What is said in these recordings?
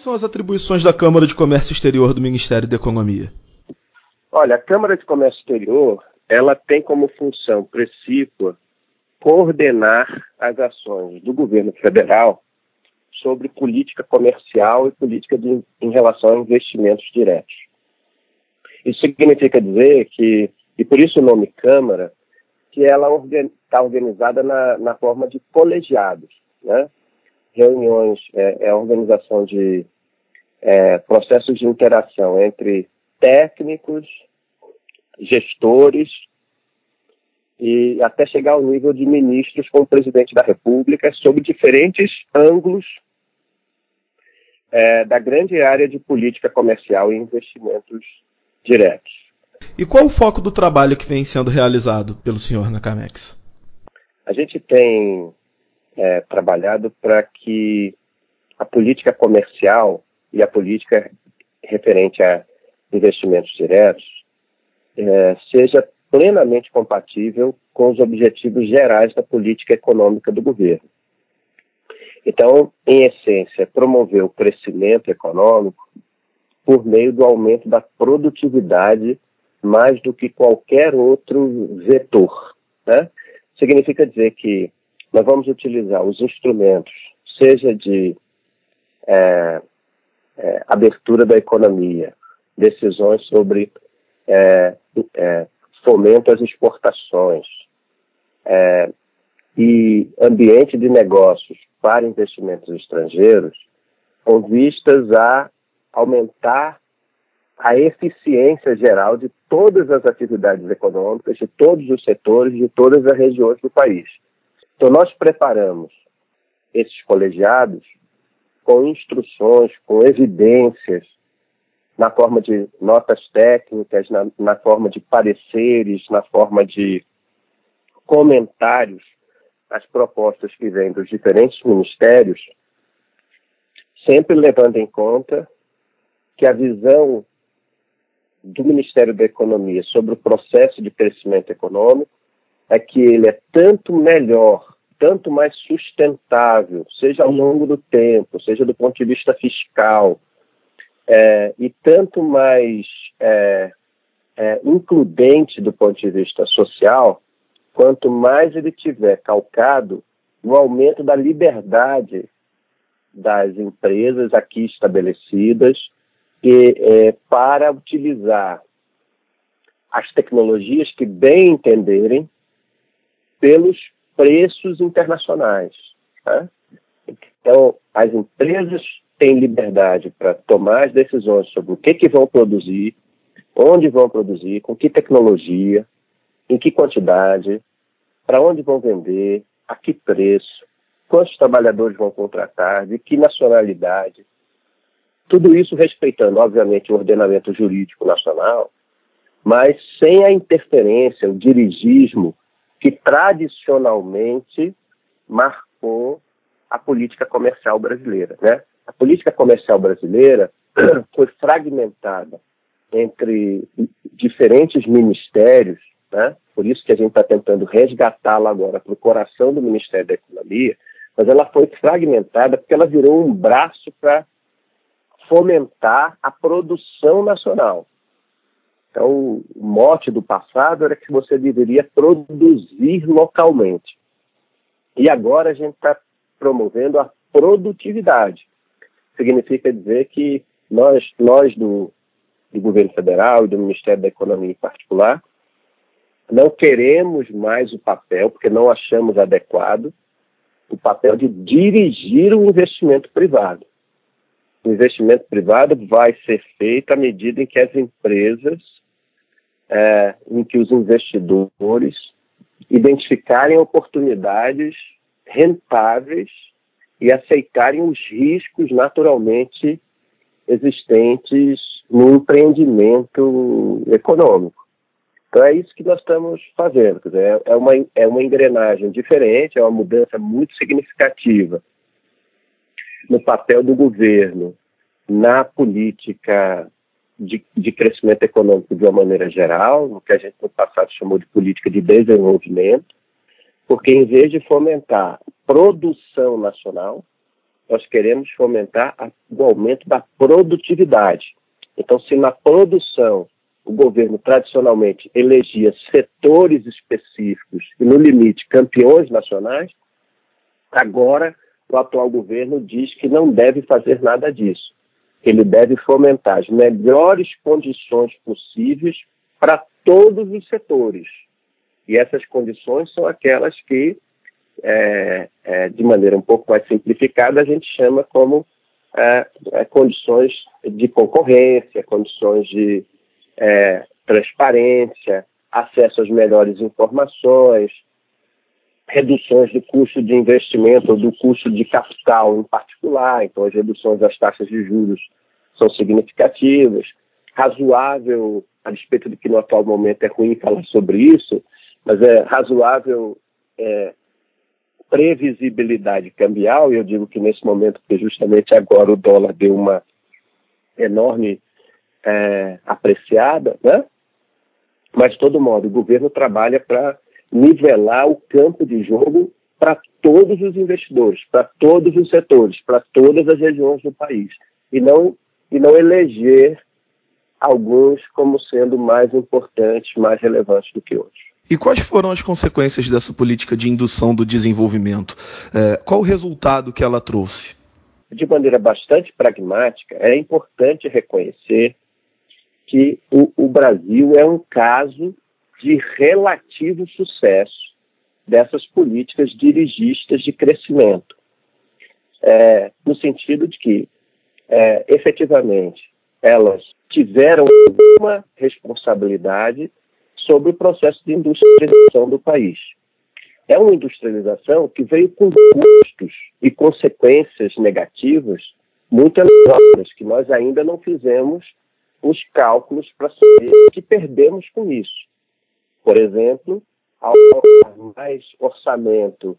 quais são as atribuições da Câmara de Comércio Exterior do Ministério da Economia? Olha, a Câmara de Comércio Exterior, ela tem como função precípua coordenar as ações do governo federal sobre política comercial e política de, em relação a investimentos diretos. Isso significa dizer que, e por isso o nome Câmara, que ela está organizada na, na, forma de colegiados, né? Reuniões, é, é a organização de é, processos de interação entre técnicos, gestores e até chegar ao nível de ministros com o presidente da República sobre diferentes ângulos é, da grande área de política comercial e investimentos diretos. E qual o foco do trabalho que vem sendo realizado pelo senhor na Camex? A gente tem é, trabalhado para que a política comercial e a política referente a investimentos diretos é, seja plenamente compatível com os objetivos gerais da política econômica do governo. Então, em essência, promover o crescimento econômico por meio do aumento da produtividade mais do que qualquer outro vetor. Né? Significa dizer que nós vamos utilizar os instrumentos, seja de é, é, abertura da economia, decisões sobre é, é fomento às exportações é, e ambiente de negócios para investimentos estrangeiros, com vistas a aumentar a eficiência geral de todas as atividades econômicas, de todos os setores, de todas as regiões do país. Então, nós preparamos esses colegiados com instruções, com evidências, na forma de notas técnicas, na, na forma de pareceres, na forma de comentários às propostas que vêm dos diferentes ministérios, sempre levando em conta que a visão do Ministério da Economia sobre o processo de crescimento econômico é que ele é tanto melhor, tanto mais sustentável, seja ao longo do tempo, seja do ponto de vista fiscal, é, e tanto mais é, é, includente do ponto de vista social, quanto mais ele tiver calcado no aumento da liberdade das empresas aqui estabelecidas é, para utilizar as tecnologias que bem entenderem pelos preços internacionais. Tá? Então, as empresas têm liberdade para tomar as decisões sobre o que, que vão produzir, onde vão produzir, com que tecnologia, em que quantidade, para onde vão vender, a que preço, quantos trabalhadores vão contratar, de que nacionalidade, tudo isso respeitando, obviamente, o ordenamento jurídico nacional, mas sem a interferência, o dirigismo que tradicionalmente marcou a política comercial brasileira. Né? A política comercial brasileira foi fragmentada entre diferentes ministérios, né? por isso que a gente está tentando resgatá-la agora para o coração do Ministério da Economia, mas ela foi fragmentada porque ela virou um braço para fomentar a produção nacional. Então, o mote do passado era que você deveria produzir localmente. E agora a gente está promovendo a produtividade. Significa dizer que nós, nós do, do governo federal e do Ministério da Economia em particular, não queremos mais o papel, porque não achamos adequado, o papel de dirigir o investimento privado o investimento privado vai ser feito à medida em que as empresas, é, em que os investidores identificarem oportunidades rentáveis e aceitarem os riscos naturalmente existentes no empreendimento econômico. Então é isso que nós estamos fazendo. Dizer, é, uma, é uma engrenagem diferente, é uma mudança muito significativa no papel do governo na política de, de, crescimento econômico de uma maneira geral, no que a gente no passado chamou de política de desenvolvimento, porque em vez de fomentar produção nacional, nós queremos fomentar o aumento da produtividade. Então, se na produção o governo tradicionalmente elegia setores específicos e, no limite, campeões nacionais, agora o atual governo diz que não deve fazer nada disso. Ele deve fomentar as melhores condições possíveis para todos os setores. E essas condições são aquelas que, é, é, de maneira um pouco mais simplificada, a gente chama como é, é condições de concorrência, condições de é, transparência, acesso às melhores informações, reduções do custo de investimento ou do custo de capital em particular, então as reduções das taxas de juros são significativas, razoável, a despeito de que no atual momento é ruim falar sobre isso, mas é razoável é, previsibilidade cambial, e eu digo que nesse momento, porque justamente agora o dólar deu uma enorme é, apreciada, né? Mas, de todo modo, o governo trabalha para nivelar o campo de jogo para todos os investidores, para todos os setores, para todas as regiões do país, e não, e não eleger alguns como sendo mais importantes, mais relevantes do que outros. E quais foram as consequências dessa política de indução do desenvolvimento? É, qual o resultado que ela trouxe? De maneira bastante pragmática, é importante reconhecer que o, o Brasil é um caso de relativo sucesso dessas políticas dirigistas de crescimento, é, no sentido de que, é, efetivamente, elas tiveram uma responsabilidade sobre o processo de industrialização do país. É uma industrialização que veio com custos e consequências negativas muito elevadas, que nós ainda não fizemos os cálculos para saber o que perdemos com isso. Por exemplo, ao mais orçamento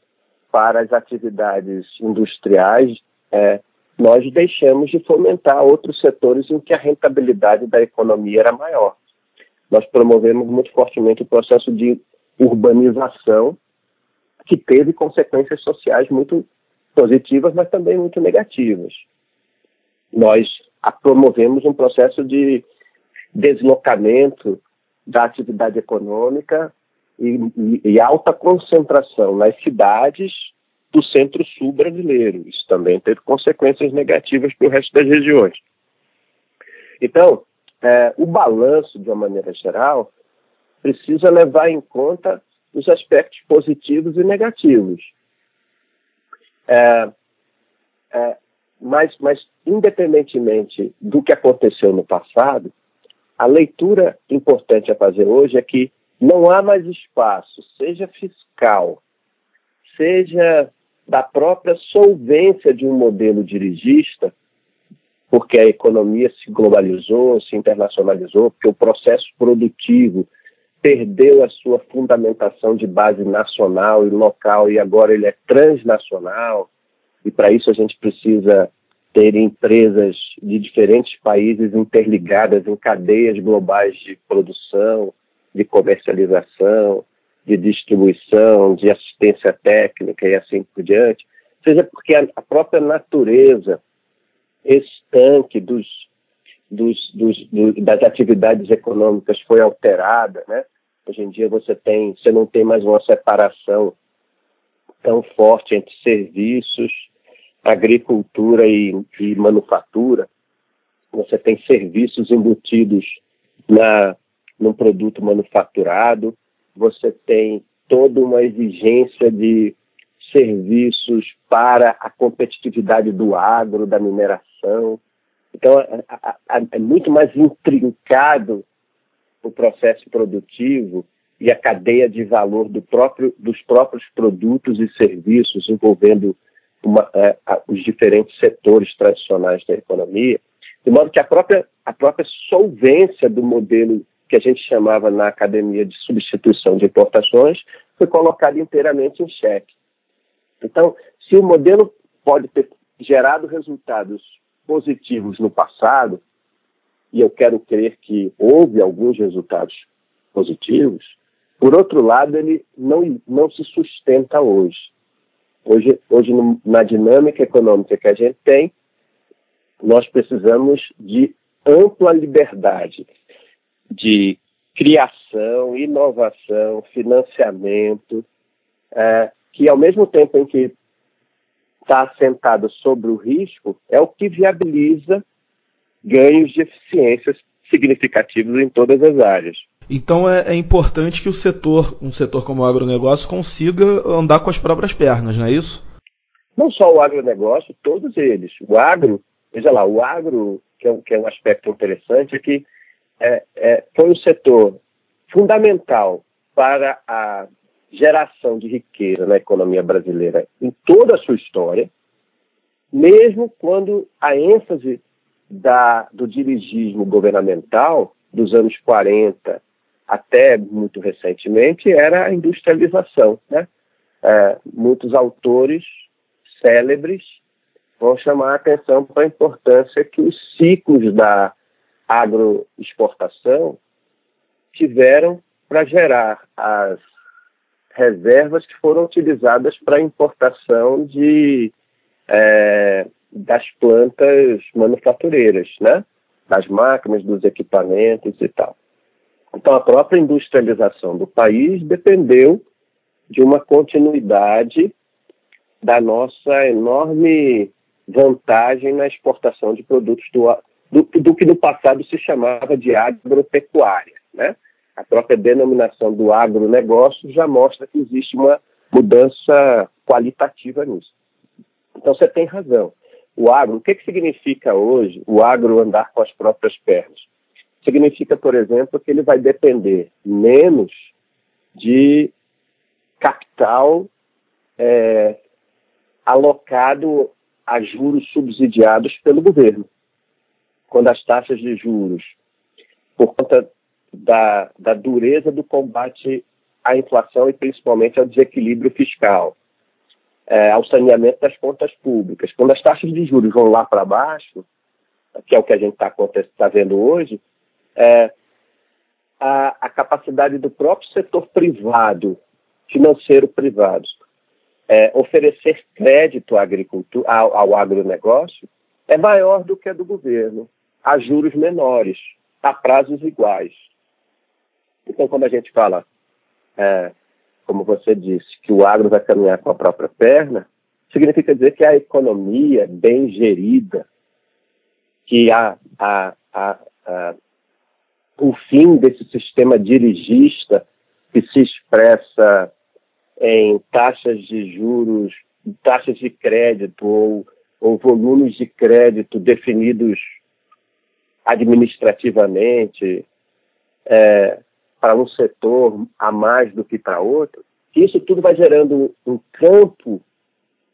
para as atividades industriais, é, nós deixamos de fomentar outros setores em que a rentabilidade da economia era maior. Nós promovemos muito fortemente o processo de urbanização, que teve consequências sociais muito positivas, mas também muito negativas. Nós promovemos um processo de deslocamento da atividade econômica e, e, e alta concentração nas cidades do centro-sul brasileiro. Isso também teve consequências negativas para o resto das regiões. Então, é, o balanço, de uma maneira geral, precisa levar em conta os aspectos positivos e negativos. É, é, mas, mas, independentemente do que aconteceu no passado, a leitura importante a fazer hoje é que não há mais espaço, seja fiscal, seja da própria solvência de um modelo dirigista, porque a economia se globalizou, se internacionalizou, porque o processo produtivo perdeu a sua fundamentação de base nacional e local e agora ele é transnacional e para isso a gente precisa ter empresas de diferentes países interligadas em cadeias globais de produção, de comercialização, de distribuição, de assistência técnica e assim por diante, seja porque a própria natureza estanque dos, dos, dos, das atividades econômicas foi alterada, né? Hoje em dia você tem, você não tem mais uma separação tão forte entre serviços agricultura e, e manufatura, você tem serviços embutidos na, no produto manufaturado, você tem toda uma exigência de serviços para a competitividade do agro, da mineração. Então, é, é muito mais intrincado o processo produtivo e a cadeia de valor do próprio, dos próprios produtos e serviços envolvendo uma, é, os diferentes setores tradicionais da economia, de modo que a própria, a própria solvência do modelo que a gente chamava na academia de substituição de importações foi colocada inteiramente em xeque. Então, se o modelo pode ter gerado resultados positivos no passado, e eu quero crer que houve alguns resultados positivos, por outro lado, ele não, não se sustenta hoje. Hoje, hoje na dinâmica econômica que a gente tem, nós precisamos de ampla liberdade de criação, inovação, financiamento, é, que ao mesmo tempo em que está assentado sobre o risco, é o que viabiliza ganhos de eficiências significativos em todas as áreas. Então é, é, importante que o setor, um setor como o agronegócio, consiga andar com as próprias pernas, não é isso? Não só o agronegócio, todos eles. O agro, veja lá, o agro, que é um, que é um aspecto interessante, é que é, é, foi um setor fundamental para a geração de riqueza na economia brasileira em toda a sua história, mesmo quando a ênfase da, do dirigismo governamental dos anos 40 até muito recentemente era a industrialização. Né? É, muitos autores célebres vão chamar a atenção para a importância que os ciclos da agroexportação tiveram para gerar as reservas que foram utilizadas para a importação de é, das plantas manufatureiras, né? das máquinas, dos equipamentos e tal. Então, a própria industrialização do país dependeu de uma continuidade da nossa enorme vantagem na exportação de produtos do, do, do que no passado se chamava de agropecuária. Né? A própria denominação do agronegócio já mostra que existe uma mudança qualitativa nisso. Então você tem razão. O agro, o que, que significa hoje o agro andar com as próprias pernas? Significa, por exemplo, que ele vai depender menos de capital é, alocado a juros subsidiados pelo governo. Quando as taxas de juros, por conta da, da dureza do combate à inflação e principalmente ao desequilíbrio fiscal, é, ao saneamento das contas públicas. Quando as taxas de juros vão lá para baixo, que é o que a gente está tá vendo hoje, é, a, a, capacidade do próprio setor privado, financeiro privado, é, oferecer crédito à agricultura, ao, ao agronegócio é maior do que a do governo, a juros menores, a prazos iguais. Então, quando a gente fala é, como você disse, que o agro vai caminhar com a própria perna, significa dizer que a economia bem gerida, que a, a, a, a o fim desse sistema dirigista que se expressa em taxas de juros, taxas de crédito ou, ou volumes de crédito definidos administrativamente, é, para um setor a mais do que para outro, isso tudo vai gerando um campo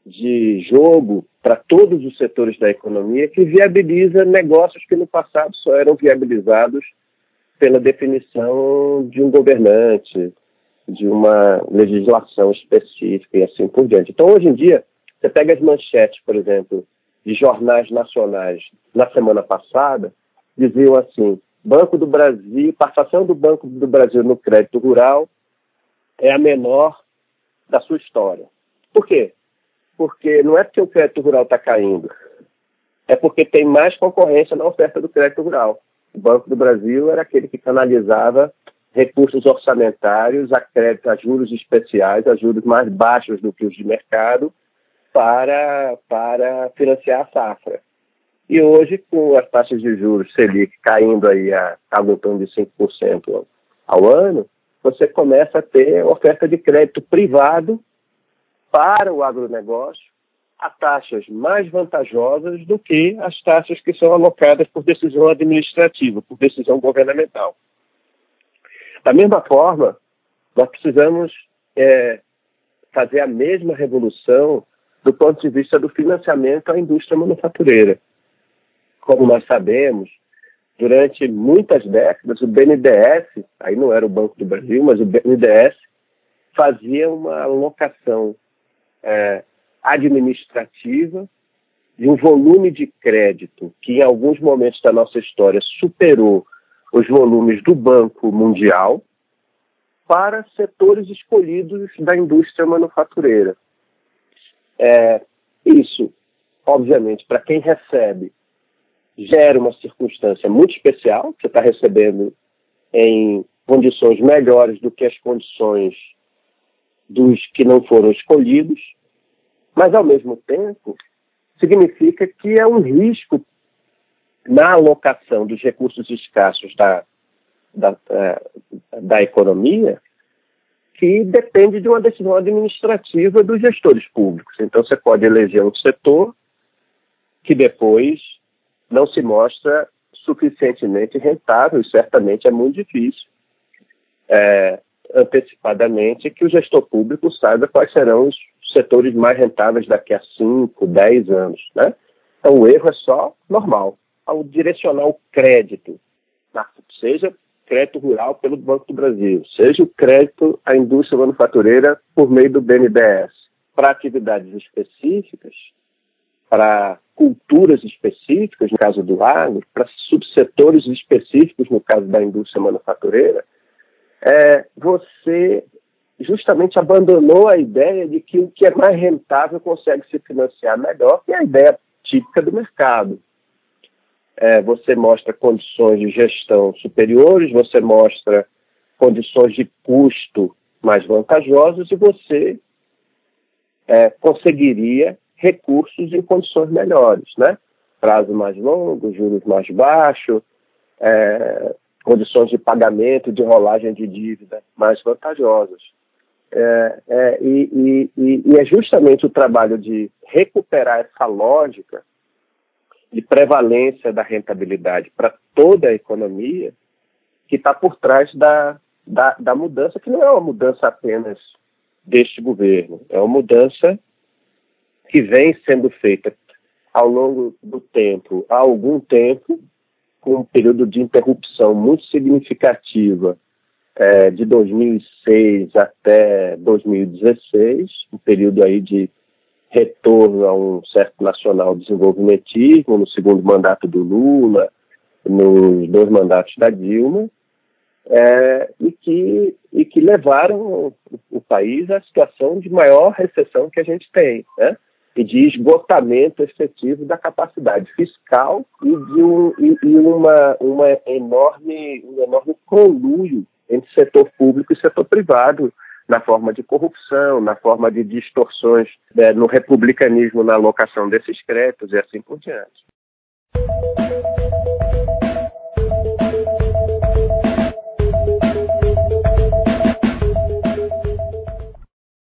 de jogo para todos os setores da economia que viabiliza negócios que no passado só eram viabilizados pela definição de um governante, de uma legislação específica e assim por diante. Então, hoje em dia, você pega as manchetes, por exemplo, de jornais nacionais na semana passada, diziam assim: Banco do Brasil, participação do Banco do Brasil no crédito rural é a menor da sua história. Por quê? Porque não é porque o crédito rural está caindo, é porque tem mais concorrência na oferta do crédito rural. O Banco do Brasil era aquele que canalizava recursos orçamentários a crédito a juros especiais, a juros mais baixos do que os de mercado, para, para financiar a safra. E hoje, com as taxas de juros Selic caindo aí a algo em de 5% ao ano, você começa a ter oferta de crédito privado para o agronegócio a taxas mais vantajosas do que as taxas que são alocadas por decisão administrativa, por decisão governamental. Da mesma forma, nós precisamos é, fazer a mesma revolução do ponto de vista do financiamento à indústria manufatureira como nós sabemos, durante muitas décadas, o BNDES, aí não era o Banco do Brasil, mas o BNDES, fazia uma alocação é, administrativa de um volume de crédito que, em alguns momentos da nossa história, superou os volumes do Banco Mundial para setores escolhidos da indústria manufatureira. É, isso, obviamente, para quem recebe, gera uma circunstância muito especial, você está recebendo em condições melhores do que as condições dos que não foram escolhidos, mas, ao mesmo tempo, significa que é um risco na alocação dos recursos escassos da, da, é, da economia que depende de uma decisão administrativa dos gestores públicos. Então, você pode eleger um setor que depois não se mostra suficientemente rentável, e certamente é muito difícil é, antecipadamente que o gestor público saiba quais serão os setores mais rentáveis daqui a 5, 10 anos. Né? Então, o erro é só normal. Ao direcionar o crédito, seja crédito rural pelo Banco do Brasil, seja o crédito à indústria manufatureira por meio do BNDES, para atividades específicas, para culturas específicas, no caso do agro, para subsetores específicos, no caso da indústria manufatureira, é, você justamente abandonou a ideia de que o que é mais rentável consegue se financiar melhor, que é a ideia típica do mercado. É, você mostra condições de gestão superiores, você mostra condições de custo mais vantajosas e você é, conseguiria recursos em condições melhores, né? Prazo mais longo, juros mais baixos, é, condições de pagamento, de rolagem de dívida mais vantajosas. É, é, e, e, e, é justamente o trabalho de recuperar essa lógica de prevalência da rentabilidade para toda a economia que está por trás da, da, da, mudança, que não é uma mudança apenas deste governo, é uma mudança que vem sendo feita ao longo do tempo, há algum tempo, com um período de interrupção muito significativa é, de 2006 até 2016, um período aí de retorno a um certo nacional desenvolvimentismo no segundo mandato do Lula, nos dois mandatos da Dilma, é, e, que, e que levaram o, o, país à situação de maior recessão que a gente tem. Né? e de esgotamento efetivo da capacidade fiscal e de um, e, e uma, uma enorme, um enorme conluio entre setor público e setor privado na forma de corrupção, na forma de distorções né, no republicanismo na alocação desses créditos e assim por diante.